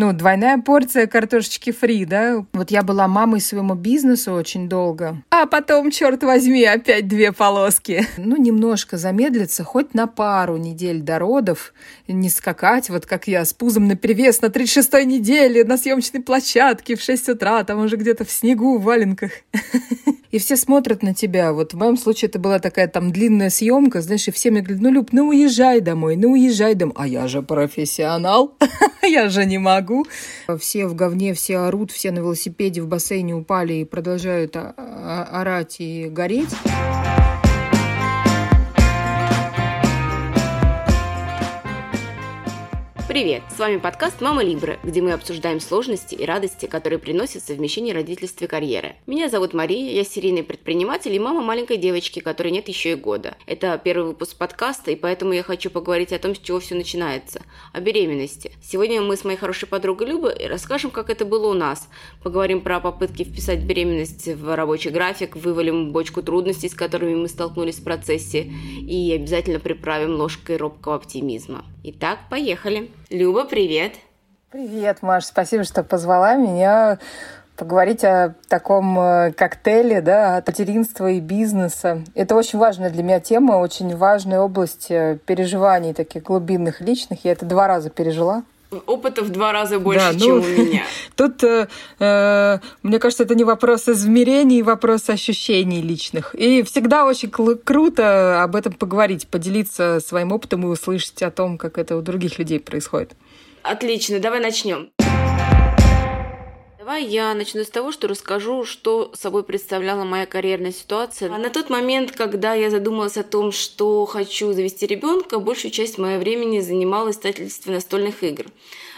ну, двойная порция картошечки фри, да. Вот я была мамой своему бизнесу очень долго. А потом, черт возьми, опять две полоски. Ну, немножко замедлиться, хоть на пару недель до родов, не скакать, вот как я, с пузом на перевес на 36-й неделе на съемочной площадке в 6 утра, там уже где-то в снегу, в валенках. И все смотрят на тебя. Вот в моем случае это была такая там длинная съемка, знаешь, и все мне говорят, ну, Люб, ну уезжай домой, ну уезжай домой. А я же профессионал, я же не могу. Все в говне, все орут, все на велосипеде в бассейне упали и продолжают орать и гореть. Привет! С вами подкаст «Мама Либра», где мы обсуждаем сложности и радости, которые приносят совмещение родительства и карьеры. Меня зовут Мария, я серийный предприниматель и мама маленькой девочки, которой нет еще и года. Это первый выпуск подкаста, и поэтому я хочу поговорить о том, с чего все начинается. О беременности. Сегодня мы с моей хорошей подругой Любой расскажем, как это было у нас. Поговорим про попытки вписать беременность в рабочий график, вывалим бочку трудностей, с которыми мы столкнулись в процессе, и обязательно приправим ложкой робкого оптимизма. Итак, поехали. Люба, привет. Привет, Маш, спасибо, что позвала меня поговорить о таком э, коктейле, да, от материнства и бизнеса. Это очень важная для меня тема, очень важная область э, переживаний таких глубинных, личных. Я это два раза пережила. Опыта в два раза больше, да, чем ну, у меня. Тут, э, э, мне кажется, это не вопрос измерений, вопрос ощущений личных. И всегда очень круто об этом поговорить, поделиться своим опытом и услышать о том, как это у других людей происходит. Отлично, давай начнем. Давай я начну с того, что расскажу, что собой представляла моя карьерная ситуация. На тот момент, когда я задумалась о том, что хочу завести ребенка, большую часть моего времени занимала издательство настольных игр.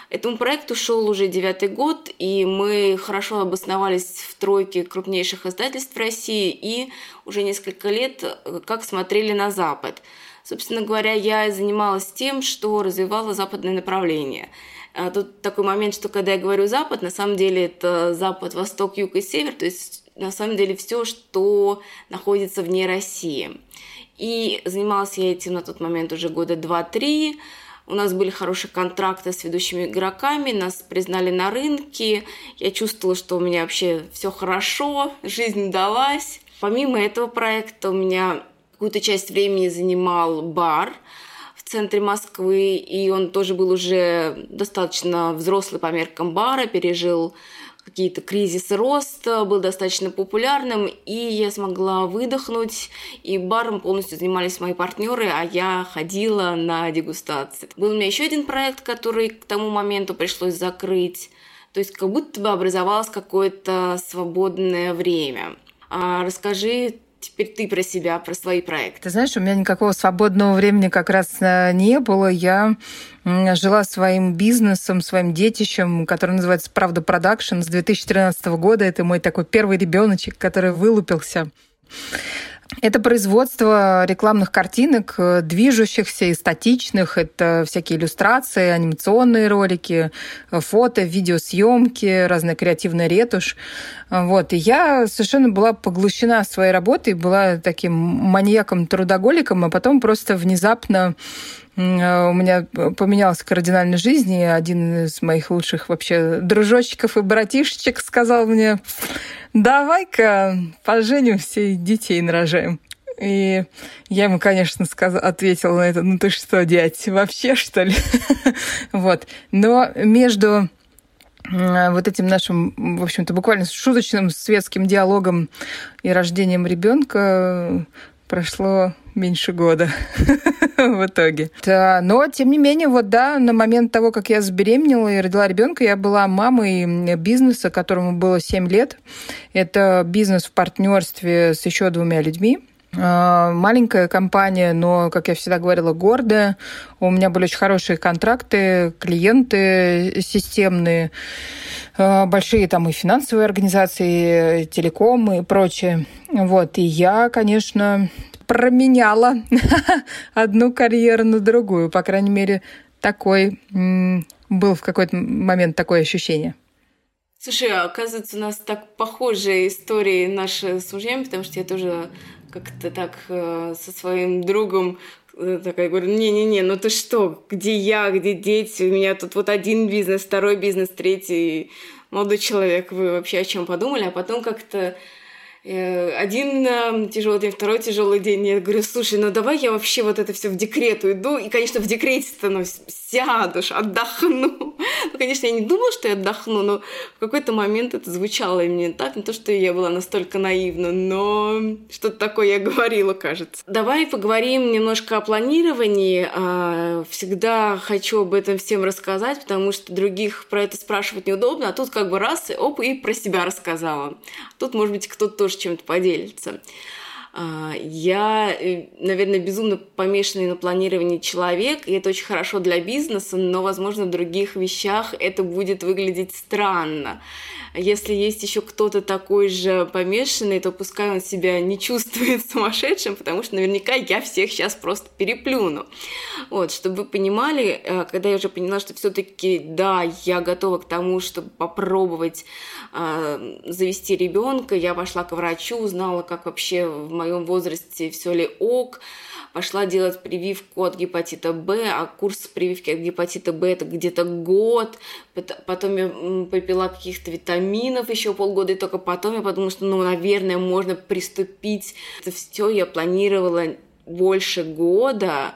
Этому проекту шел уже девятый год, и мы хорошо обосновались в тройке крупнейших издательств России и уже несколько лет э, как смотрели на Запад. Собственно говоря, я занималась тем, что развивала западное направление – тут такой момент, что когда я говорю Запад, на самом деле это Запад, Восток, Юг и Север, то есть на самом деле все, что находится вне России. И занималась я этим на тот момент уже года 2-3. У нас были хорошие контракты с ведущими игроками, нас признали на рынке. Я чувствовала, что у меня вообще все хорошо, жизнь далась. Помимо этого проекта у меня какую-то часть времени занимал бар – центре Москвы, и он тоже был уже достаточно взрослый по меркам бара, пережил какие-то кризисы роста, был достаточно популярным, и я смогла выдохнуть, и баром полностью занимались мои партнеры, а я ходила на дегустации. Был у меня еще один проект, который к тому моменту пришлось закрыть, то есть как будто бы образовалось какое-то свободное время. А расскажи теперь ты про себя, про свои проекты? Ты знаешь, у меня никакого свободного времени как раз э, не было. Я жила своим бизнесом, своим детищем, который называется «Правда Production» с 2013 года. Это мой такой первый ребеночек, который вылупился. Это производство рекламных картинок, э, движущихся и статичных. Это всякие иллюстрации, анимационные ролики, э, фото, видеосъемки, разная креативная ретушь. Вот. И я совершенно была поглощена своей работой, была таким маньяком-трудоголиком, а потом просто внезапно э, у меня поменялась кардинальная жизнь, и один из моих лучших вообще дружочков и братишечек сказал мне, давай-ка поженимся и детей нарожаем. И я ему, конечно, сказ... ответила на это, ну ты что, дядь, вообще что ли? вот. Но между вот этим нашим, в общем-то, буквально шуточным светским диалогом и рождением ребенка прошло меньше года в итоге. Да, но, тем не менее, вот да, на момент того, как я забеременела и родила ребенка, я была мамой бизнеса, которому было 7 лет. Это бизнес в партнерстве с еще двумя людьми. А, маленькая компания, но, как я всегда говорила, гордая. У меня были очень хорошие контракты, клиенты системные, а, большие там и финансовые организации, телеком и прочее. Вот. И я, конечно, променяла одну карьеру на другую. По крайней мере, такой был в какой-то момент такое ощущение. Слушай, а оказывается, у нас так похожие истории наши с мужьями, потому что я тоже как-то так э, со своим другом Э, такая говорю, не-не-не, ну ты что, где я, где дети, у меня тут вот один бизнес, второй бизнес, третий. Молодой человек, вы вообще о чем подумали? А потом как-то один э, тяжелый день, второй тяжелый день. Я говорю, слушай, ну давай я вообще вот это все в декрет уйду. И, конечно, в декрете-то ну, сядешь, отдохну. Ну, конечно, я не думала, что я отдохну, но в какой-то момент это звучало именно так. Не то, что я была настолько наивна, но что-то такое я говорила, кажется. Давай поговорим немножко о планировании. А, всегда хочу об этом всем рассказать, потому что других про это спрашивать неудобно. А тут как бы раз, оп, и про себя рассказала. Тут, может быть, кто-то тоже чем-то поделится. А, я, э, наверное, безумно помешанный на планировании человек, и это очень хорошо для бизнеса, но, возможно, в других вещах это будет выглядеть странно. Если есть еще кто-то такой же помешанный, то пускай он себя не чувствует сумасшедшим, потому что наверняка я всех сейчас просто переплюну. Вот, чтобы вы понимали, э, когда я уже поняла, что все-таки, да, я готова к тому, чтобы попробовать э, завести ребенка, я пошла к врачу, узнала, как вообще в моем возрасте все ли ок, пошла делать прививку от гепатита Б, а курс прививки от гепатита Б это где-то год, потом я попила каких-то витаминов еще полгода, и только потом я подумала, что, ну, наверное, можно приступить. Это все я планировала больше года,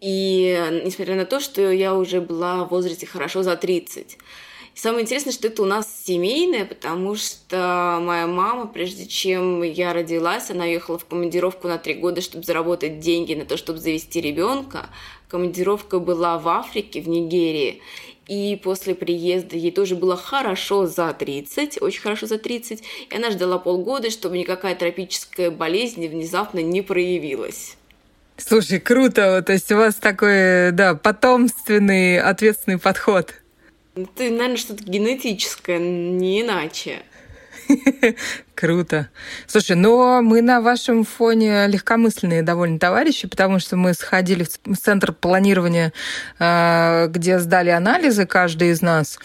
и несмотря на то, что я уже была в возрасте хорошо за 30. И самое интересное, что это у нас семейное, потому что моя мама, прежде чем я родилась, она ехала в командировку на три года, чтобы заработать деньги на то, чтобы завести ребенка. Командировка была в Африке, в Нигерии. И после приезда ей тоже было хорошо за 30, очень хорошо за 30. И она ждала полгода, чтобы никакая тропическая болезнь внезапно не проявилась. Слушай, круто. То есть у вас такой, да, потомственный, ответственный подход. Это, наверное, что-то генетическое, не иначе. Круто. Слушай, но мы на вашем фоне легкомысленные довольно товарищи, потому что мы сходили в центр планирования, а, где сдали анализы каждый из нас.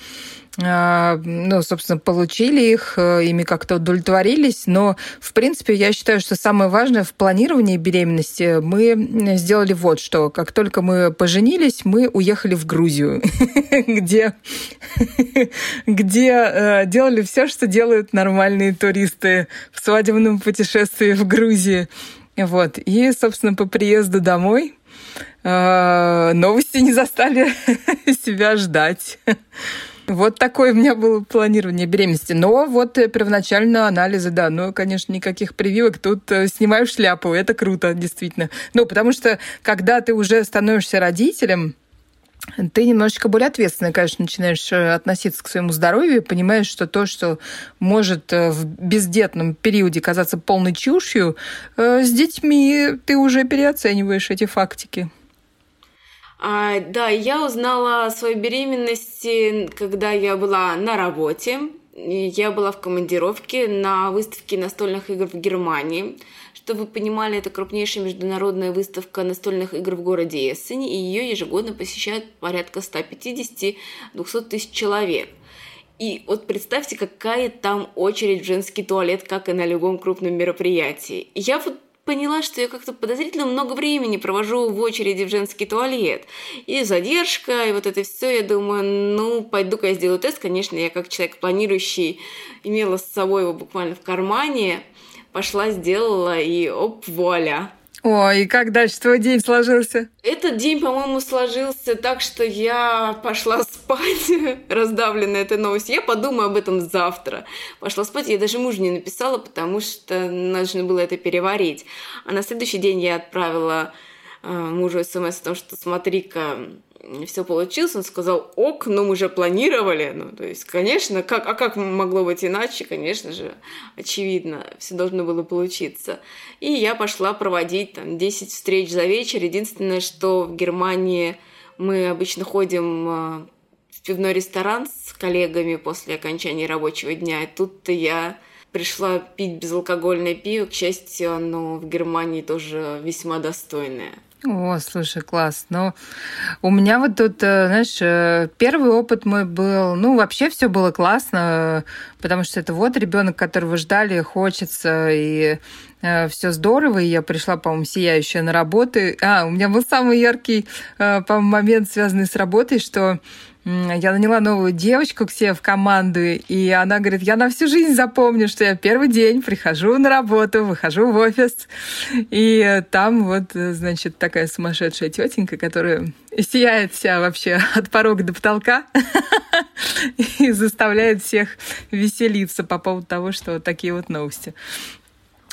А, ну, собственно, получили их, э, ими как-то удовлетворились. Но, в принципе, я считаю, что самое важное в планировании беременности мы сделали вот что. Как только мы поженились, мы уехали в Грузию, где, где э, делали все, что делают нормальные туристы в свадебном путешествии в Грузии. Вот. И, собственно, по приезду домой э, новости не застали себя ждать. Вот такое у меня было планирование беременности. Но вот э, первоначально анализы, да, ну, конечно, никаких прививок. Тут э, снимаю шляпу, это круто, действительно. Ну, потому что, когда ты уже становишься родителем, ты немножечко более ответственно, конечно, начинаешь э, относиться к своему здоровью, понимаешь, что то, что может в бездетном периоде казаться полной чушью, с детьми ты уже переоцениваешь эти фактики. А, да, я узнала о своей беременности, когда я была на работе. Я была в командировке на выставке настольных игр в Германии. Чтобы вы понимали, это крупнейшая международная выставка настольных игр в городе Эссене, и ее ежегодно посещают порядка 150-200 тысяч человек. И вот представьте, какая там очередь в женский туалет, как и на любом крупном мероприятии. я вот поняла, что я как-то подозрительно много времени провожу в очереди в женский туалет. И задержка, и вот это все, я думаю, ну, пойду-ка я сделаю тест. Конечно, я как человек планирующий имела с собой его буквально в кармане, пошла, сделала, и оп, вуаля. Ой, и как дальше твой день сложился? Этот день, по-моему, сложился так, что я пошла спать, раздавленная этой новостью. Я подумаю об этом завтра. Пошла спать, я даже мужу не написала, потому что нужно было это переварить. А на следующий день я отправила э, мужу смс о том, что смотри-ка, все получилось, он сказал, ок, ну мы же планировали. Ну, то есть, конечно, как, а как могло быть иначе? Конечно же, очевидно, все должно было получиться. И я пошла проводить там 10 встреч за вечер. Единственное, что в Германии мы обычно ходим а, в пивной ресторан с коллегами после окончания рабочего дня. И тут-то я пришла пить безалкогольное пиво. К счастью, оно в Германии тоже весьма достойное. О, слушай, класс. Ну, у меня вот тут, э, знаешь, э, первый опыт мой был, ну, вообще все было классно, потому что это вот ребенок, которого ждали, хочется, и э, все здорово, и я пришла, по-моему, сияющая на работу. А, у меня был самый яркий, э, по-моему, момент, связанный с работой, что я наняла новую девочку к себе в команду, и она говорит, я на всю жизнь запомню, что я первый день прихожу на работу, выхожу в офис, и там вот, значит, такая сумасшедшая тетенька, которая сияет вся вообще от порога до потолка и заставляет всех веселиться по поводу того, что такие вот новости.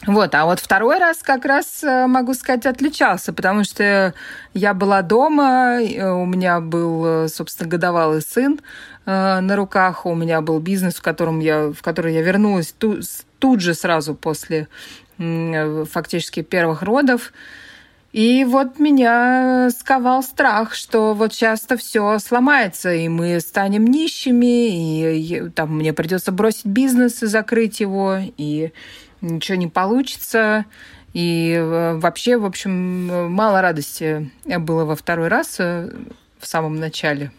Вот, а вот второй раз как раз, э, могу сказать, отличался, потому что я была дома, у меня был, э, собственно, годовалый сын э, на руках, у меня был бизнес, в, котором я, в который я вернулась тут, тут же сразу после фактически первых родов. И вот меня сковал страх, что вот часто все сломается, и мы станем нищими, и там мне придется бросить бизнес и закрыть его, и ничего не получится. И э, вообще, в общем, мало радости было во второй раз э, в самом начале.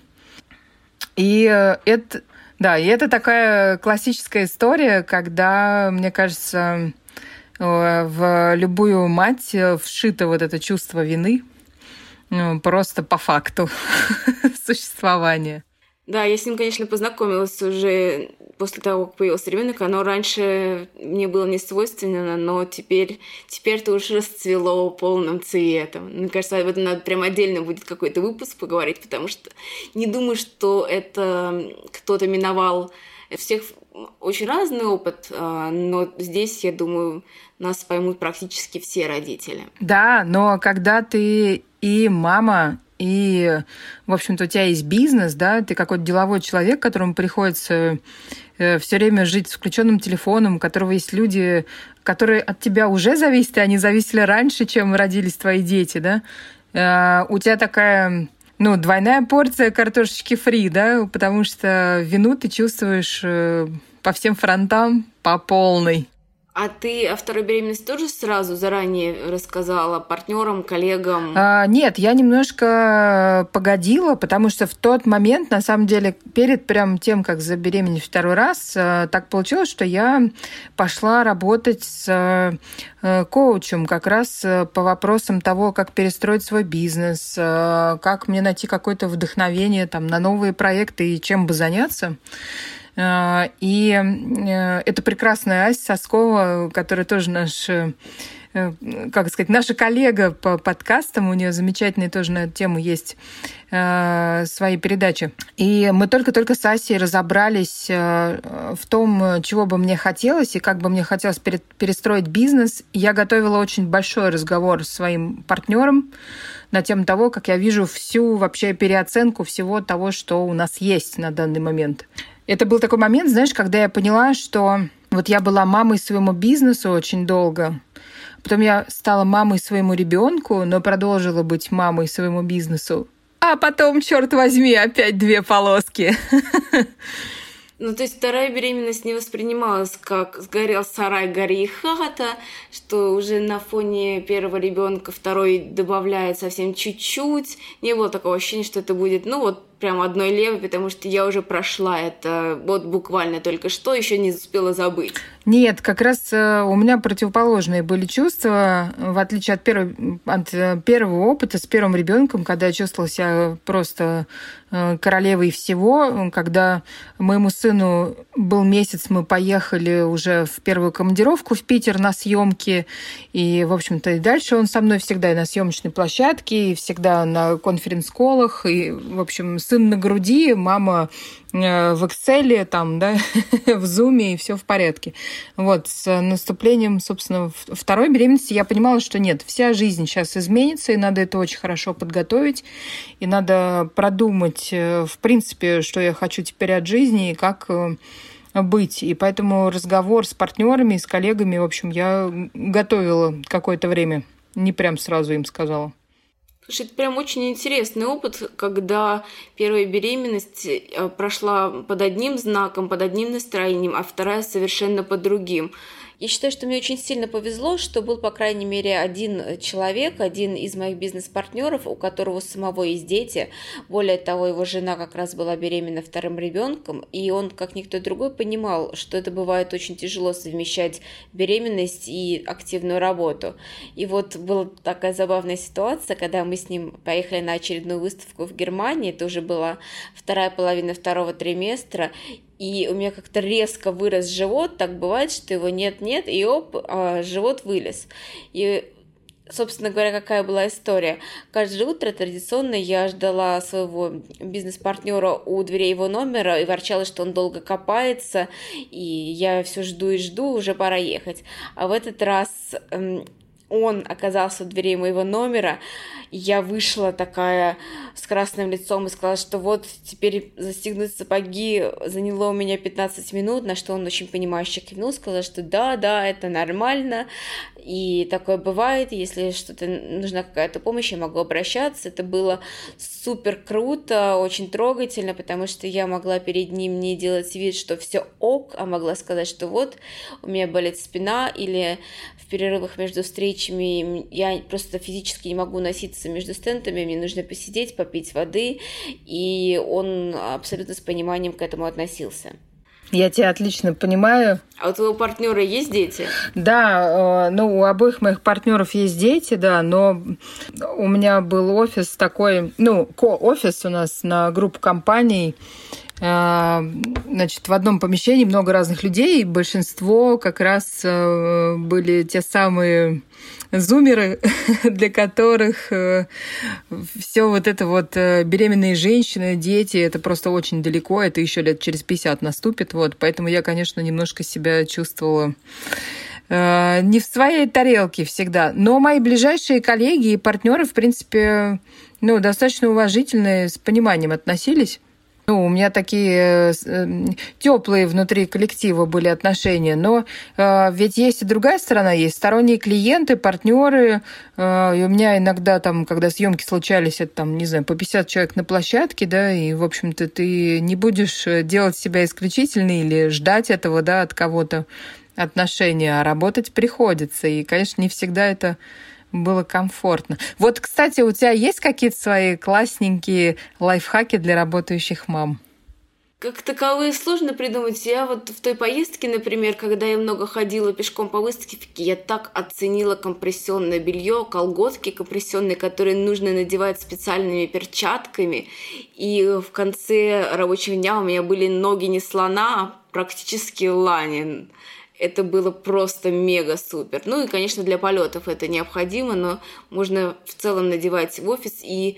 И э, это, да, и это такая классическая история, когда, мне кажется, в любую мать вшито вот это чувство вины просто по факту существования. Да, я с ним, конечно, познакомилась уже после того, как появился ребенок. Оно раньше мне было не свойственно, но теперь, теперь это уже расцвело полным цветом. Мне кажется, об этом надо прям отдельно будет какой-то выпуск поговорить, потому что не думаю, что это кто-то миновал всех очень разный опыт, а, но здесь, я думаю, нас поймут практически все родители. Да, но когда ты и мама, и, в общем-то, у тебя есть бизнес, да, ты какой-то деловой человек, которому приходится все время жить с включенным телефоном, у которого есть люди, которые от тебя уже зависят, и они зависели раньше, чем родились твои дети, да, э, у тебя такая ну, двойная порция картошечки фри, да, потому что вину ты чувствуешь э, по всем фронтам по полной. А ты о второй беременности тоже сразу заранее рассказала партнерам, коллегам? А, нет, я немножко погодила, потому что в тот момент, на самом деле, перед прям тем, как забеременеть второй раз, а, так получилось, что я пошла работать с а, коучем как раз по вопросам того, как перестроить свой бизнес, как мне найти какое-то вдохновение там, на новые проекты и чем бы заняться. А, и э, это прекрасная Ася Соскова, которая тоже наш э, как сказать, наша коллега по подкастам, у нее замечательные тоже на эту тему есть э, свои передачи. И мы только-только с Асей разобрались э, в том, чего бы мне хотелось и как бы мне хотелось пере- перестроить бизнес. Я готовила очень большой разговор с своим партнером на тему того, как я вижу всю вообще переоценку всего того, что у нас есть на данный момент. Это был такой момент, знаешь, когда я поняла, что вот я была мамой своему бизнесу очень долго, потом я стала мамой своему ребенку, но продолжила быть мамой своему бизнесу. А потом, черт возьми, опять две полоски. Ну, то есть вторая беременность не воспринималась как сгорел сарай, гори и хата, что уже на фоне первого ребенка второй добавляет совсем чуть-чуть. Не было такого ощущения, что это будет, ну вот, прям одной левой, потому что я уже прошла это вот буквально только что, еще не успела забыть. Нет, как раз э, у меня противоположные были чувства, в отличие от, первого от э, первого опыта с первым ребенком, когда я чувствовала себя просто э, королевой всего, когда моему сыну был месяц, мы поехали уже в первую командировку в Питер на съемки, и, в общем-то, и дальше он со мной всегда и на съемочной площадке, и всегда на конференц-колах, и, в общем, сын на груди, мама э, в Excel, там, да, в Zoom, и все в порядке. Вот, с наступлением, собственно, второй беременности я понимала, что нет, вся жизнь сейчас изменится, и надо это очень хорошо подготовить, и надо продумать, э, в принципе, что я хочу теперь от жизни, и как э, быть. И поэтому разговор с партнерами, с коллегами, в общем, я готовила какое-то время. Не прям сразу им сказала. Слушай, это прям очень интересный опыт, когда первая беременность э, прошла под одним знаком, под одним настроением, а вторая совершенно под другим. Я считаю, что мне очень сильно повезло, что был, по крайней мере, один человек, один из моих бизнес-партнеров, у которого самого есть дети. Более того, его жена как раз была беременна вторым ребенком, и он, как никто другой, понимал, что это бывает очень тяжело совмещать беременность и активную работу. И вот была такая забавная ситуация, когда мы с ним поехали на очередную выставку в Германии, это уже была вторая половина второго триместра, и у меня как-то резко вырос живот, так бывает, что его нет-нет, и оп, а, живот вылез. И собственно говоря, какая была история. Каждое утро традиционно я ждала своего бизнес-партнера у дверей его номера и ворчала, что он долго копается, и я все жду и жду, уже пора ехать. А в этот раз эм, он оказался у дверей моего номера, я вышла такая с красным лицом и сказала, что вот теперь застегнуть сапоги заняло у меня 15 минут, на что он очень понимающе кивнул, сказал, что да, да, это нормально, и такое бывает, если что-то нужна какая-то помощь, я могу обращаться. Это было супер круто, очень трогательно, потому что я могла перед ним не делать вид, что все ок, а могла сказать, что вот у меня болит спина, или в перерывах между встречами я просто физически не могу носиться между стендами, мне нужно посидеть, попить воды, и он абсолютно с пониманием к этому относился. Я тебя отлично понимаю. А у твоего партнера есть дети? Да, э, ну, у обоих моих партнеров есть дети, да, но у меня был офис такой, ну, ко-офис у нас на группу компаний, Значит, в одном помещении много разных людей, и большинство как раз э, были те самые зумеры, для которых э, все вот это вот э, беременные женщины, дети, это просто очень далеко, это еще лет через 50 наступит, вот, поэтому я, конечно, немножко себя чувствовала не в своей тарелке всегда. Но мои ближайшие коллеги и партнеры, в принципе, ну, достаточно уважительные, с пониманием относились. Ну, у меня такие э, теплые внутри коллектива были отношения, но э, ведь есть и другая сторона, есть сторонние клиенты, партнеры, э, и у меня иногда там, когда съемки случались, это там, не знаю, по 50 человек на площадке, да, и, в общем-то, ты не будешь делать себя исключительной или ждать этого, да, от кого-то отношения, а работать приходится, и, конечно, не всегда это было комфортно. Вот, кстати, у тебя есть какие-то свои классненькие лайфхаки для работающих мам? Как таковые сложно придумать. Я вот в той поездке, например, когда я много ходила пешком по выставке, я так оценила компрессионное белье, колготки компрессионные, которые нужно надевать специальными перчатками. И в конце рабочего дня у меня были ноги не слона, а практически ланин это было просто мега супер. Ну и, конечно, для полетов это необходимо, но можно в целом надевать в офис и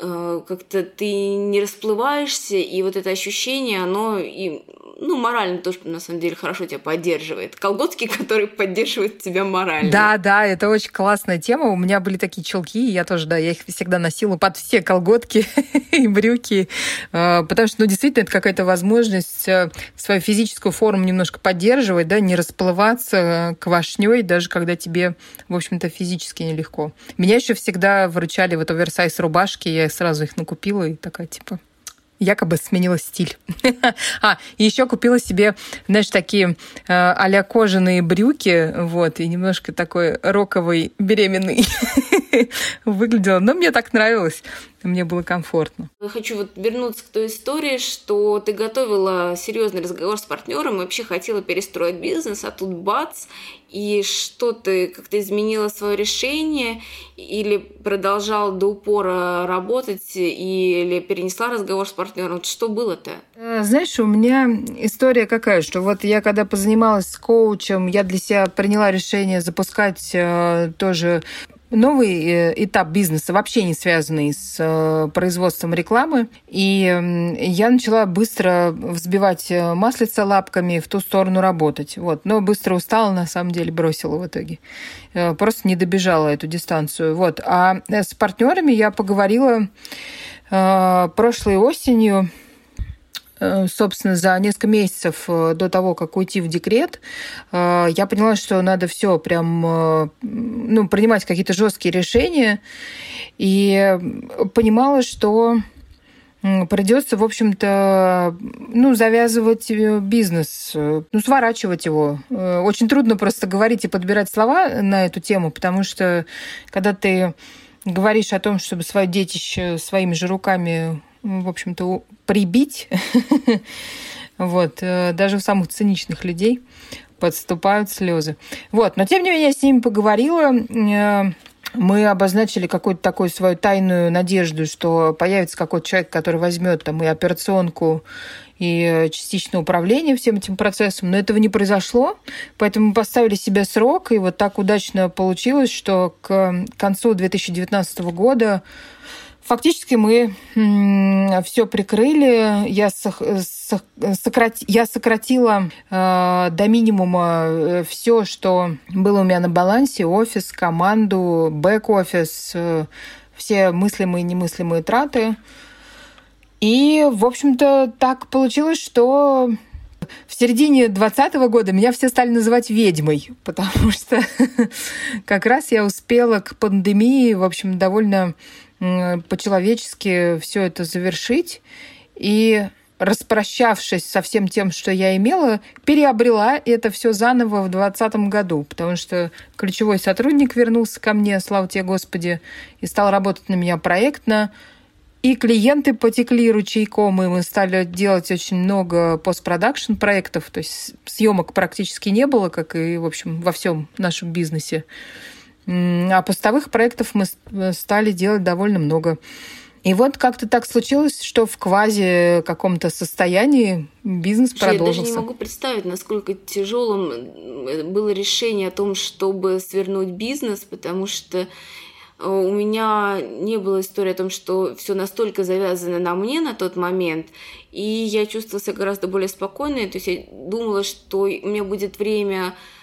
как-то ты не расплываешься, и вот это ощущение, оно и ну, морально тоже, на самом деле, хорошо тебя поддерживает. Колготки, которые поддерживают тебя морально. Да, да, это очень классная тема. У меня были такие челки, я тоже, да, я их всегда носила под все колготки и брюки, э, потому что, ну, действительно, это какая-то возможность э, свою физическую форму немножко поддерживать, да, не расплываться э, квашней, даже когда тебе, в общем-то, физически нелегко. Меня еще всегда выручали вот оверсайз рубашки, я сразу их накупила и такая, типа, якобы сменила стиль. а, еще купила себе, знаешь, такие э, а кожаные брюки, вот, и немножко такой роковый беременный выглядела. Но мне так нравилось мне было комфортно. Я хочу вот вернуться к той истории, что ты готовила серьезный разговор с партнером и вообще хотела перестроить бизнес, а тут бац, и что ты как-то изменила свое решение или продолжал до упора работать или перенесла разговор с партнером? Что было-то? Э, знаешь, у меня история какая, что вот я когда позанималась с коучем, я для себя приняла решение запускать э, тоже новый э, этап бизнеса, вообще не связанный с э, производством рекламы. И я начала быстро взбивать э, маслица лапками в ту сторону работать. Вот. Но быстро устала, на самом деле, бросила в итоге. Просто не добежала эту дистанцию. Вот. А с партнерами я поговорила прошлой осенью собственно, за несколько месяцев э, до того, как уйти в декрет, э, я поняла, что надо все прям, ну, принимать какие-то жесткие решения, и понимала, что придется, в общем-то, ну, завязывать э, бизнес, э, ну, сворачивать его. Э, очень трудно просто говорить и подбирать слова на эту тему, потому что когда ты говоришь о том, чтобы свое детище своими же руками, в общем-то, прибить, вот, даже у самых циничных людей подступают слезы. Вот, но тем не менее я с ними поговорила, мы обозначили какую-то такую свою тайную надежду, что появится какой-то человек, который возьмет там и операционку, и частичное управление всем этим процессом, но этого не произошло, поэтому мы поставили себе срок, и вот так удачно получилось, что к концу 2019 года Фактически мы все прикрыли. Я, сократи, я сократила э, до минимума э, все, что было у меня на балансе. Офис, команду, бэк-офис, э, все мыслимые и немыслимые траты. И, в общем-то, так получилось, что в середине 2020 года меня все стали называть ведьмой, потому что как раз я успела к пандемии, в общем, довольно по-человечески все это завершить. И распрощавшись со всем тем, что я имела, переобрела это все заново в 2020 году, потому что ключевой сотрудник вернулся ко мне, слава тебе, Господи, и стал работать на меня проектно. И клиенты потекли ручейком, и мы стали делать очень много постпродакшн проектов, то есть съемок практически не было, как и, в общем, во всем нашем бизнесе. А постовых проектов мы стали делать довольно много. И вот как-то так случилось, что в квази каком-то состоянии бизнес Слушай, продолжился. Я даже не могу представить, насколько тяжелым э, было решение о том, чтобы свернуть бизнес, потому что э, у меня не было истории о том, что все настолько завязано на мне на тот момент, и я чувствовала себя гораздо более спокойной. То есть я думала, что у меня будет время Э,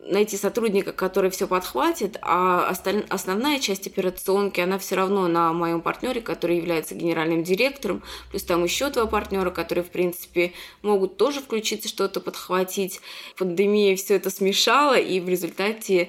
найти сотрудника, который все подхватит, а осталь... основная часть операционки, она все равно на моем партнере, который является генеральным директором, плюс там еще два партнера, которые, в принципе, могут тоже включиться, что-то подхватить. Пандемия все это смешала, и в результате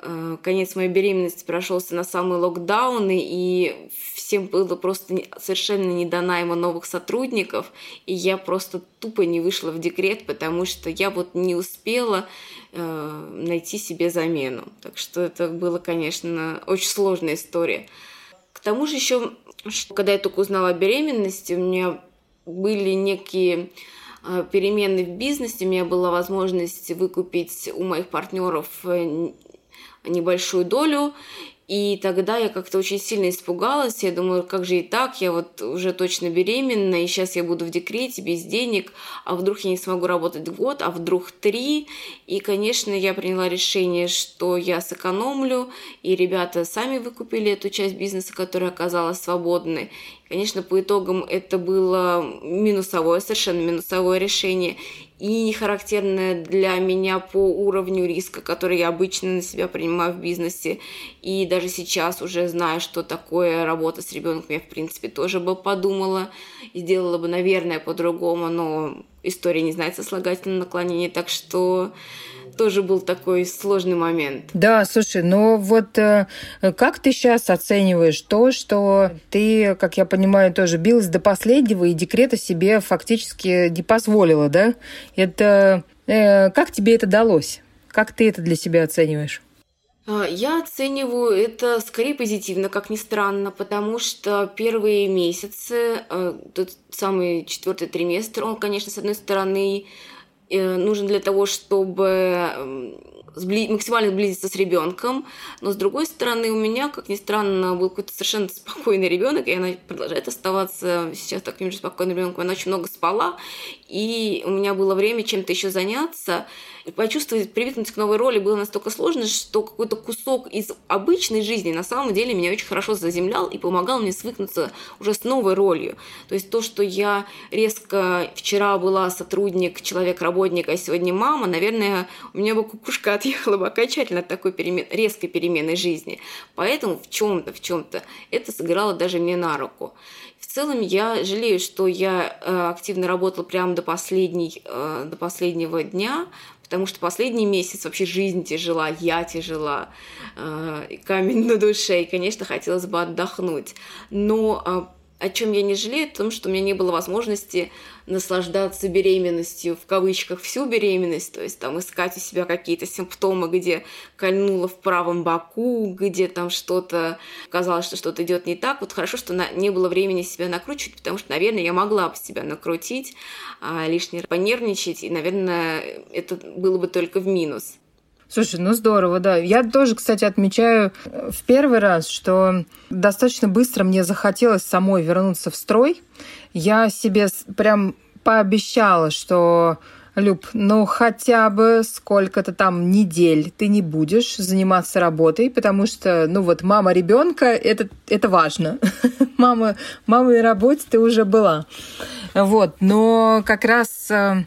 Э, конец моей беременности прошелся на самые локдауны, и всем было просто совершенно не до найма новых сотрудников, и я просто тупо не вышла в декрет, потому что я вот не успела э, найти себе замену. Так что это было, конечно, очень сложная история. К тому же еще, когда я только узнала о беременности, у меня были некие э, перемены в бизнесе, у меня была возможность выкупить у моих партнеров э, небольшую долю, и тогда я как-то очень сильно испугалась. Я думаю, как же и так, я вот уже точно беременна, и сейчас я буду в декрете без денег, а вдруг я не смогу работать год, а вдруг три. И, конечно, я приняла решение, что я сэкономлю, и ребята сами выкупили эту часть бизнеса, которая оказалась свободной. Конечно, по итогам это было минусовое, совершенно минусовое решение и не характерное для меня по уровню риска, который я обычно на себя принимаю в бизнесе. И даже сейчас уже знаю, что такое работа с ребенком, я, в принципе, тоже бы подумала и сделала бы, наверное, по-другому, но история не знает сослагательного наклонения, так что тоже был такой сложный момент. Да, слушай, но вот э, как ты сейчас оцениваешь то, что ты, как я понимаю, тоже билась до последнего и декрета себе фактически не позволила, да? Это э, как тебе это далось? Как ты это для себя оцениваешь? А, я оцениваю это скорее позитивно, как ни странно, потому что первые месяцы, э, тот самый четвертый триместр, он, конечно, с одной стороны, нужен для того, чтобы максимально сблизиться с ребенком, но с другой стороны у меня, как ни странно, был какой-то совершенно спокойный ребенок, и она продолжает оставаться сейчас таким же спокойным ребенком. Она очень много спала, и у меня было время чем-то еще заняться. Почувствовать, привыкнуть к новой роли было настолько сложно, что какой-то кусок из обычной жизни на самом деле меня очень хорошо заземлял и помогал мне свыкнуться уже с новой ролью. То есть то, что я резко вчера была сотрудник, человек-работник, а сегодня мама, наверное, у меня бы кукушка отъехала бы окончательно от такой перемен, резкой перемены жизни. Поэтому в чем-то, в чем-то это сыграло даже мне на руку. В целом я жалею, что я э, активно работала прямо до, последней, э, до последнего дня, потому что последний месяц вообще жизнь тяжела, я тяжела, э, камень на душе, и, конечно, хотелось бы отдохнуть. Но о чем я не жалею, о том, что у меня не было возможности наслаждаться беременностью, в кавычках, всю беременность, то есть там искать у себя какие-то симптомы, где кольнуло в правом боку, где там что-то, казалось, что что-то идет не так. Вот хорошо, что на, не было времени себя накручивать, потому что, наверное, я могла бы себя накрутить, а, лишний раз понервничать, и, наверное, это было бы только в минус. Слушай, ну здорово, да. Я тоже, кстати, отмечаю э, в первый раз, что достаточно быстро мне захотелось самой вернуться в строй. Я себе прям пообещала, что Люб, ну хотя бы сколько-то там недель ты не будешь заниматься работой, потому что, ну вот, мама ребенка это, это важно. мама, мама и работе ты уже была. Вот, но как раз э,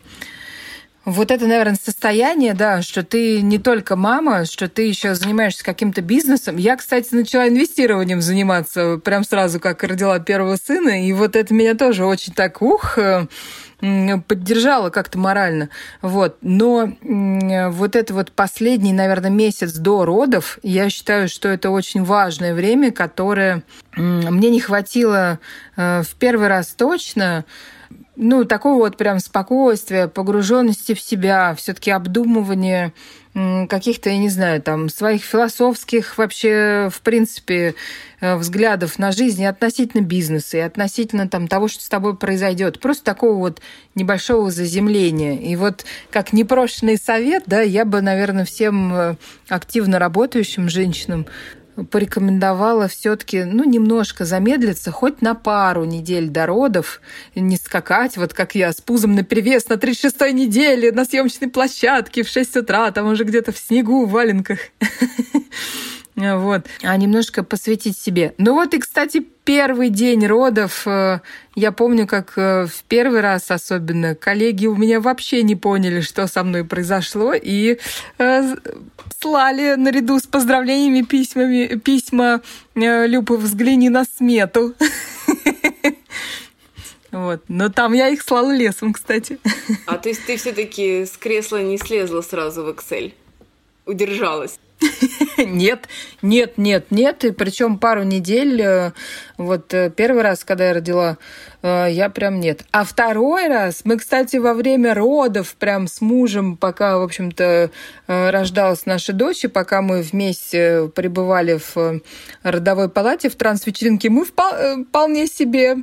вот это, наверное, состояние, да, что ты не только мама, что ты еще занимаешься каким-то бизнесом. Я, кстати, начала инвестированием заниматься прям сразу, как родила первого сына, и вот это меня тоже очень так, ух, э, поддержала как-то морально. Вот. Но вот это вот последний, наверное, месяц до родов, я считаю, что это очень важное время, которое мне не хватило э, в первый раз точно, ну, такого вот прям спокойствия, погруженности в себя, все-таки обдумывание каких-то, я не знаю, там, своих философских вообще, в принципе, э, взглядов на жизнь и относительно бизнеса, и относительно там того, что с тобой произойдет. Просто такого вот небольшого заземления. И вот как непрошенный совет, да, я бы, наверное, всем э, активно работающим женщинам порекомендовала все-таки, ну, немножко замедлиться, хоть на пару недель до родов, не скакать, вот как я, с пузом на перевес на 36-й неделе на съемочной площадке в 6 утра, там уже где-то в снегу, в валенках. Вот. А немножко посвятить себе. Ну вот и, кстати, первый день родов, э, я помню, как э, в первый раз особенно коллеги у меня вообще не поняли, что со мной произошло, и э, слали наряду с поздравлениями письмами, письма Люпы «Взгляни на смету». Вот. Но там я их слала лесом, кстати. А то есть ты все-таки с кресла не слезла сразу в Excel? Удержалась? Нет, нет, нет, нет. И причем пару недель, э, вот э, первый раз, когда я родила, э, я прям нет. А второй раз, мы, кстати, во время родов прям с мужем, пока, в общем-то, рождалась наша дочь, и пока мы вместе пребывали в родовой палате, в трансвечеринке, мы вполне себе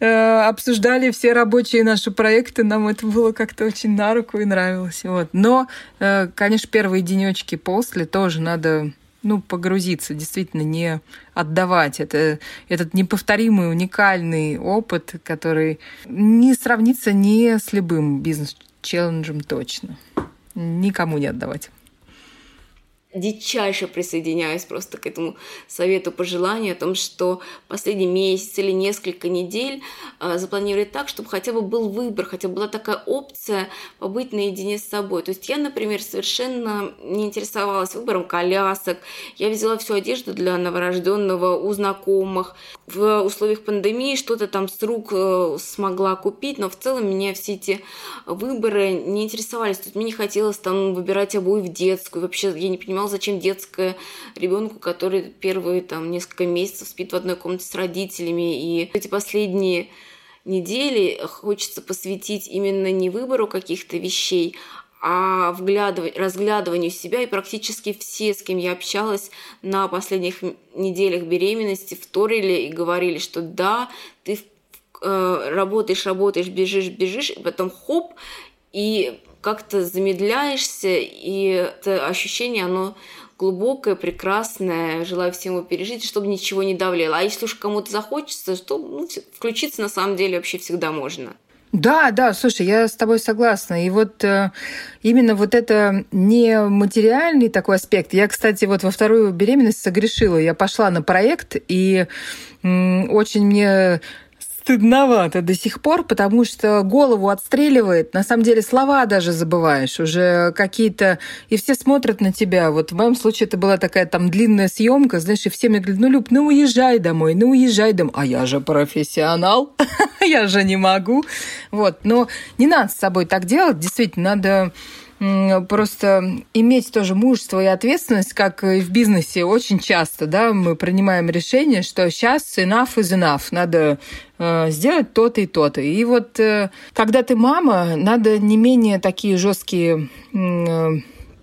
обсуждали все рабочие наши проекты, нам это было как-то очень на руку и нравилось. Вот. Но, конечно, первые денечки после тоже надо ну, погрузиться, действительно не отдавать. Это этот неповторимый, уникальный опыт, который не сравнится ни с любым бизнес-челленджем точно. Никому не отдавать дичайше присоединяюсь просто к этому совету пожеланию о том, что последний месяц или несколько недель э, запланировать так, чтобы хотя бы был выбор, хотя бы была такая опция побыть наедине с собой. То есть я, например, совершенно не интересовалась выбором колясок. Я взяла всю одежду для новорожденного у знакомых. В условиях пандемии что-то там с рук э, смогла купить, но в целом меня все эти выборы не интересовались. То есть мне не хотелось там выбирать обуви в детскую. Вообще я не понимала, понимал, зачем детское ребенку, который первые там несколько месяцев спит в одной комнате с родителями. И эти последние недели хочется посвятить именно не выбору каких-то вещей, а вглядывать, разглядыванию себя. И практически все, с кем я общалась на последних неделях беременности, вторили и говорили, что да, ты э, работаешь, работаешь, бежишь, бежишь, и потом хоп, и как-то замедляешься, и это ощущение, оно глубокое, прекрасное, желаю всем его пережить, чтобы ничего не давлело. А если уж кому-то захочется, то ну, включиться на самом деле вообще всегда можно. Да, да, слушай, я с тобой согласна. И вот э, именно вот это не материальный такой аспект. Я, кстати, вот во вторую беременность согрешила. Я пошла на проект, и э, очень мне стыдновато до сих пор, потому что голову отстреливает. На самом деле слова даже забываешь. Уже какие-то... И все смотрят на тебя. Вот в моем случае это была такая там длинная съемка, знаешь, и все мне говорят, ну, Люб, ну уезжай домой, ну уезжай домой. А я же профессионал, я же не могу. Вот. Но не надо с собой так делать. Действительно, надо просто иметь тоже мужество и ответственность, как и в бизнесе очень часто, да, мы принимаем решение, что сейчас enough is enough, надо э, сделать то-то и то-то. И вот э, когда ты мама, надо не менее такие жесткие э,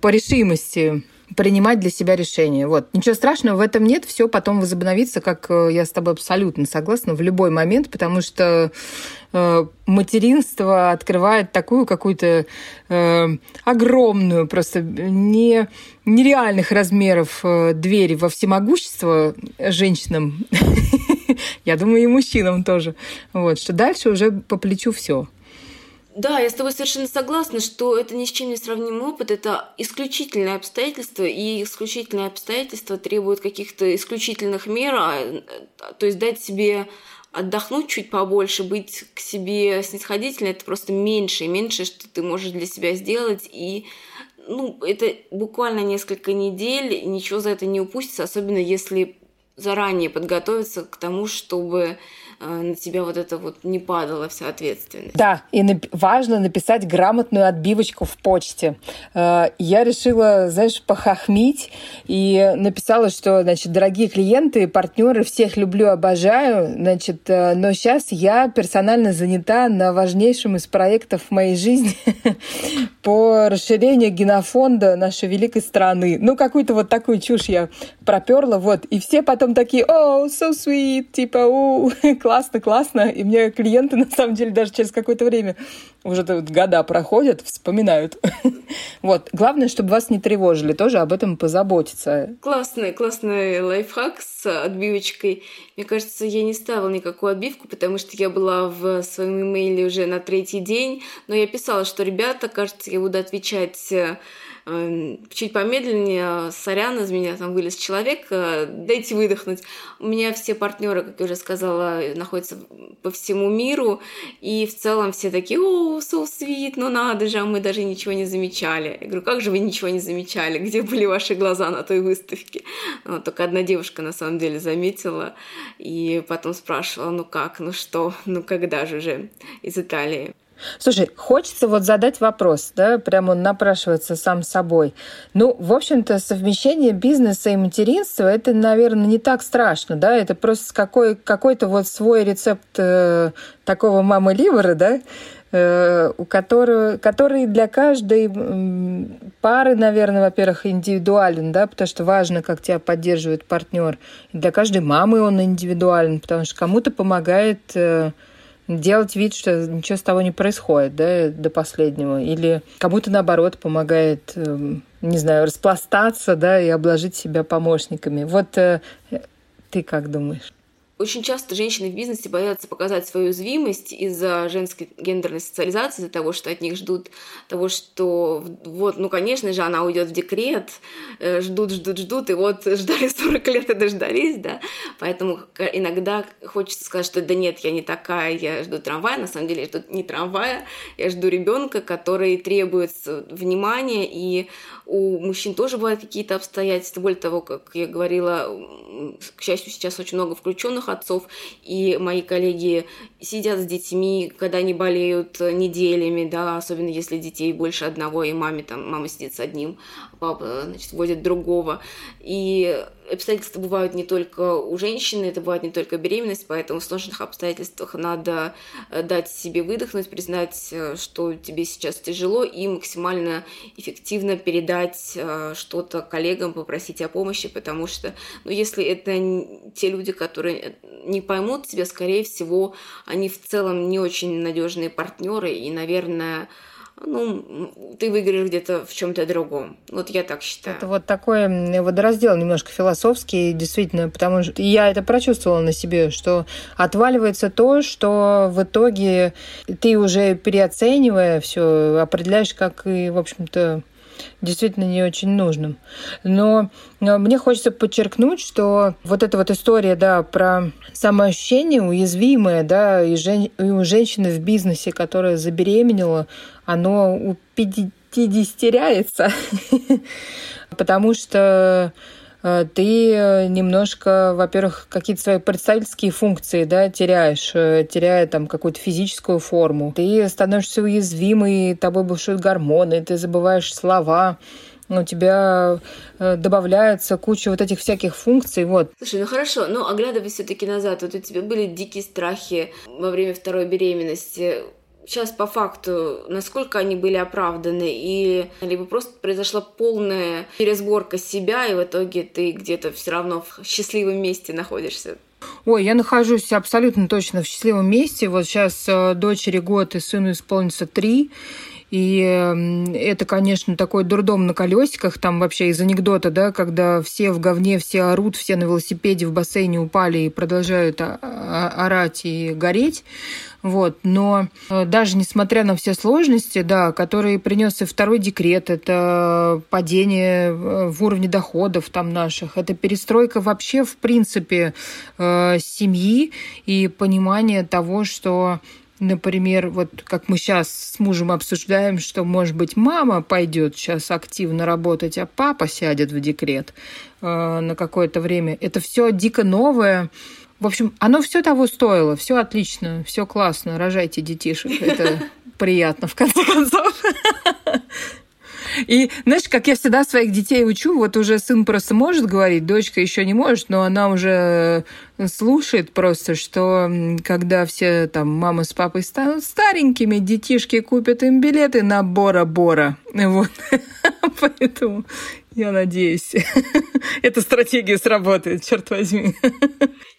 по решимости принимать для себя решения. Вот. Ничего страшного в этом нет, все потом возобновится, как э, я с тобой абсолютно согласна, в любой момент, потому что э, материнство открывает такую какую-то э, огромную, просто не, нереальных размеров э, дверь во всемогущество женщинам, я думаю, и мужчинам тоже. Вот, что дальше уже по плечу все. Да, я с тобой совершенно согласна, что это ни с чем не сравнимый опыт, это исключительное обстоятельство, и исключительные обстоятельства требуют каких-то исключительных мер, а, то есть дать себе отдохнуть чуть побольше, быть к себе снисходительной, это просто меньше и меньше, что ты можешь для себя сделать, и ну, это буквально несколько недель, ничего за это не упустится, особенно если заранее подготовиться к тому, чтобы на тебя вот это вот не падала вся ответственность. Да, и нап- важно написать грамотную отбивочку в почте. Э, я решила, знаешь, похохмить и написала, что, значит, дорогие клиенты, партнеры, всех люблю, обожаю, значит, э, но сейчас я персонально занята на важнейшем из проектов моей жизни по расширению генофонда нашей великой страны. Ну, какую-то вот такую чушь я проперла, вот, и все потом такие, о, so sweet, типа, у, классно, классно. И мне клиенты, на самом деле, даже через какое-то время, уже года проходят, вспоминают. Вот. Главное, чтобы вас не тревожили, тоже об этом позаботиться. Классный, классный лайфхак с отбивочкой. Мне кажется, я не ставила никакую отбивку, потому что я была в своем имейле уже на третий день, но я писала, что, ребята, кажется, я буду отвечать э, чуть помедленнее, сорян, из меня там вылез человек, э, дайте выдохнуть. У меня все партнеры, как я уже сказала, находятся по всему миру, и в целом все такие, о, so sweet, ну надо же, а мы даже ничего не замечали. Я говорю, как же вы ничего не замечали? Где были ваши глаза на той выставке? Вот, только одна девушка на самом деле заметила, и потом спрашивала, ну как, ну что, ну когда же уже из Италии. Слушай, хочется вот задать вопрос, да, прямо он напрашивается сам собой. Ну, в общем-то, совмещение бизнеса и материнства, это, наверное, не так страшно, да, это просто какой, какой-то вот свой рецепт э, такого мамы-ливера, да, э, у которого, который для каждой пары, наверное, во-первых, индивидуален, да, потому что важно, как тебя поддерживает партнер. Для каждой мамы он индивидуален, потому что кому-то помогает э, делать вид, что ничего с того не происходит, да, до последнего. Или кому-то, наоборот, помогает, эм, не знаю, распластаться, да, и обложить себя помощниками. Вот э, ты как думаешь? Очень часто женщины в бизнесе боятся показать свою уязвимость из-за женской гендерной социализации, из-за того, что от них ждут того, что вот, ну, конечно же, она уйдет в декрет, э, ждут, ждут, ждут, и вот ждали 40 лет и дождались, да. Поэтому иногда хочется сказать, что да нет, я не такая, я жду трамвая, на самом деле я жду не трамвая, я жду ребенка, который требует внимания, и у мужчин тоже бывают какие-то обстоятельства. Более того, как я говорила, к счастью, сейчас очень много включенных отцов, и мои коллеги сидят с детьми, когда они болеют неделями, да, особенно если детей больше одного, и маме там, мама сидит с одним, папа, значит, водит другого. И обстоятельства бывают не только у женщины, это бывает не только беременность, поэтому в сложных обстоятельствах надо э, дать себе выдохнуть, признать, э, что тебе сейчас тяжело, и максимально эффективно передать э, что-то коллегам, попросить о помощи, потому что, ну, если это те люди, которые не поймут тебя, скорее всего, они в целом не очень надежные партнеры, и, наверное, ну, ты выиграешь где-то в чем-то другом. Вот я так считаю. Это вот такой водораздел немножко философский, действительно, потому что я это прочувствовала на себе, что отваливается то, что в итоге ты уже переоценивая все, определяешь, как и, в общем-то, действительно не очень нужным. Но мне хочется подчеркнуть, что вот эта вот история, да, про самоощущение уязвимое, да, и, жен... и у женщины в бизнесе, которая забеременела, оно у 50 теряется, потому что э, ты немножко, во-первых, какие-то свои представительские функции да, теряешь, теряя там какую-то физическую форму. Ты становишься уязвимый, тобой бушуют гормоны, ты забываешь слова, у тебя добавляется куча вот этих всяких функций, вот. Слушай, ну хорошо, но оглядываясь все таки назад, вот у тебя были дикие страхи во время второй беременности, сейчас по факту, насколько они были оправданы, и либо просто произошла полная пересборка себя, и в итоге ты где-то все равно в счастливом месте находишься? Ой, я нахожусь абсолютно точно в счастливом месте. Вот сейчас э, дочери год и сыну исполнится три. И это, конечно, такой дурдом на колесиках, там вообще из анекдота, да, когда все в говне, все орут, все на велосипеде в бассейне упали и продолжают орать и гореть. Вот. Но э, даже несмотря на все сложности, да, которые принес и второй декрет, это падение э, в уровне доходов там наших, это перестройка вообще в принципе э, семьи и понимание того, что Например, вот как мы сейчас с мужем обсуждаем, что, может быть, мама пойдет сейчас активно работать, а папа сядет в декрет э, на какое-то время. Это все дико новое. В общем, оно все того стоило, все отлично, все классно, рожайте детишек, это приятно в конце концов. И знаешь, как я всегда своих детей учу, вот уже сын просто может говорить, дочка еще не может, но она уже слушает просто, что когда все там мама с папой станут старенькими, детишки купят им билеты на Бора-Бора. Вот. Поэтому я надеюсь, эта стратегия сработает, черт возьми.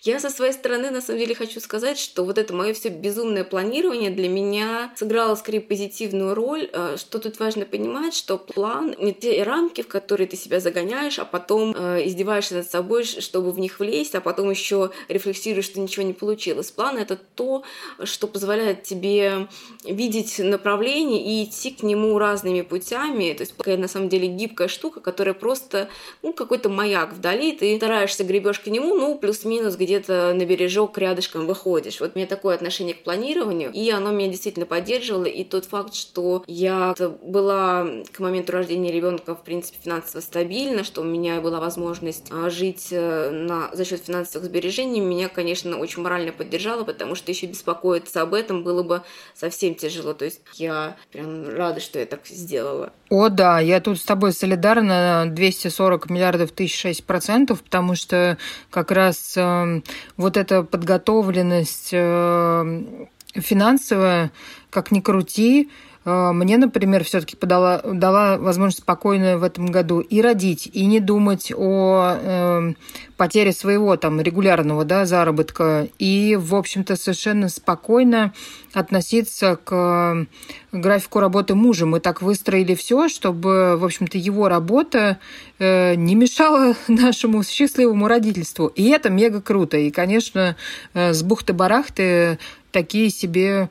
Я со своей стороны, на самом деле, хочу сказать, что вот это мое все безумное планирование для меня сыграло скорее позитивную роль. Э, что тут важно понимать, что план не те рамки, в которые ты себя загоняешь, а потом э, издеваешься над собой, чтобы в них влезть, а потом еще рефлексируешь, что ничего не получилось. План — это то, что позволяет тебе видеть направление и идти к нему разными путями. То есть такая, на самом деле, гибкая штука, которая которая просто, ну, какой-то маяк вдали, ты стараешься гребешь к нему, ну, плюс-минус где-то на бережок рядышком выходишь. Вот у меня такое отношение к планированию, и оно меня действительно поддерживало, и тот факт, что я была к моменту рождения ребенка, в принципе, финансово стабильна, что у меня была возможность а, жить э, на, за счет финансовых сбережений, меня, конечно, очень морально поддержало, потому что еще беспокоиться об этом было бы совсем тяжело. То есть я прям рада, что я так сделала. О, да, я тут с тобой солидарна 240 миллиардов тысяч шесть процентов, потому что как раз э, вот эта подготовленность э, финансовая, как ни крути, мне, например, все-таки подала, дала возможность спокойно в этом году и родить, и не думать о э, потере своего там регулярного да, заработка, и, в общем-то, совершенно спокойно относиться к графику работы мужа. Мы так выстроили все, чтобы, в общем-то, его работа э, не мешала нашему счастливому родительству. И это мега круто. И, конечно, э, с бухты-барахты такие себе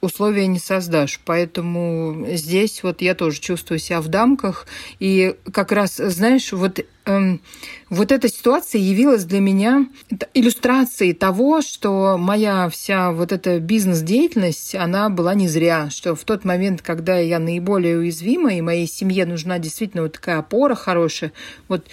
условия не создашь. Поэтому здесь вот я тоже чувствую себя в дамках. И как раз, знаешь, вот, эм, вот эта ситуация явилась для меня иллюстрацией того, что моя вся вот эта бизнес-деятельность, она была не зря. Что в тот момент, когда я наиболее уязвима, и моей семье нужна действительно вот такая опора хорошая, вот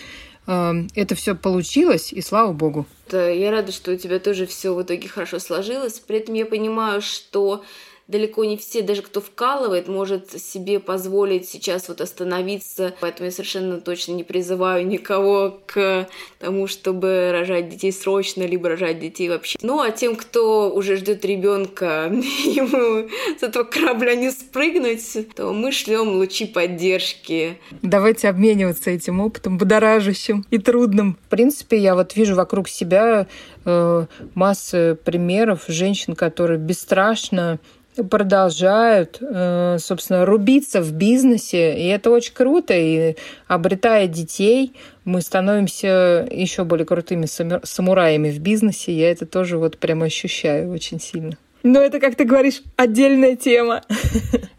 эм, это все получилось, и слава богу. Я рада, что у тебя тоже все в итоге хорошо сложилось. При этом я понимаю, что далеко не все, даже кто вкалывает, может себе позволить сейчас вот остановиться. Поэтому я совершенно точно не призываю никого к тому, чтобы рожать детей срочно, либо рожать детей вообще. Ну, а тем, кто уже ждет ребенка, ему с этого корабля не спрыгнуть, то мы шлем лучи поддержки. Давайте обмениваться этим опытом будоражащим и трудным. В принципе, я вот вижу вокруг себя э, массы примеров женщин, которые бесстрашно продолжают, э, собственно, рубиться в бизнесе, и это очень круто. И обретая детей, мы становимся еще более крутыми самураями в бизнесе. Я это тоже вот прямо ощущаю очень сильно. Но это, как ты говоришь, отдельная тема.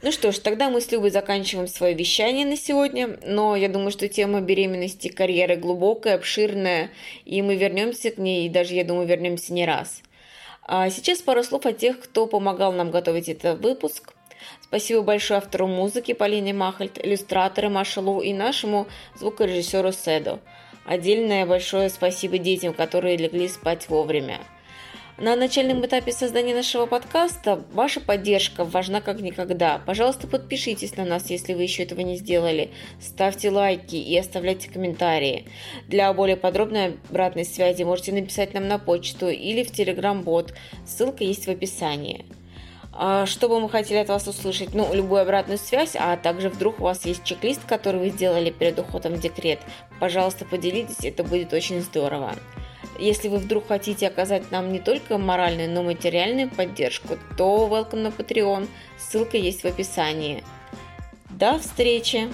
Ну что ж, тогда мы с Любой заканчиваем свое вещание на сегодня. Но я думаю, что тема беременности и карьеры глубокая, обширная, и мы вернемся к ней, и даже, я думаю, вернемся не раз. А сейчас пару слов о тех, кто помогал нам готовить этот выпуск. Спасибо большое автору музыки Полине Махальт, иллюстратору Машалу и нашему звукорежиссеру Седу. Отдельное большое спасибо детям, которые легли спать вовремя. На начальном этапе создания нашего подкаста ваша поддержка важна как никогда. Пожалуйста, подпишитесь на нас, если вы еще этого не сделали. Ставьте лайки и оставляйте комментарии. Для более подробной обратной связи можете написать нам на почту или в Telegram-бот. Ссылка есть в описании. А что бы мы хотели от вас услышать? Ну, любую обратную связь, а также вдруг у вас есть чек-лист, который вы сделали перед уходом в декрет. Пожалуйста, поделитесь, это будет очень здорово. Если вы вдруг хотите оказать нам не только моральную, но и материальную поддержку, то welcome на Patreon. Ссылка есть в описании. До встречи!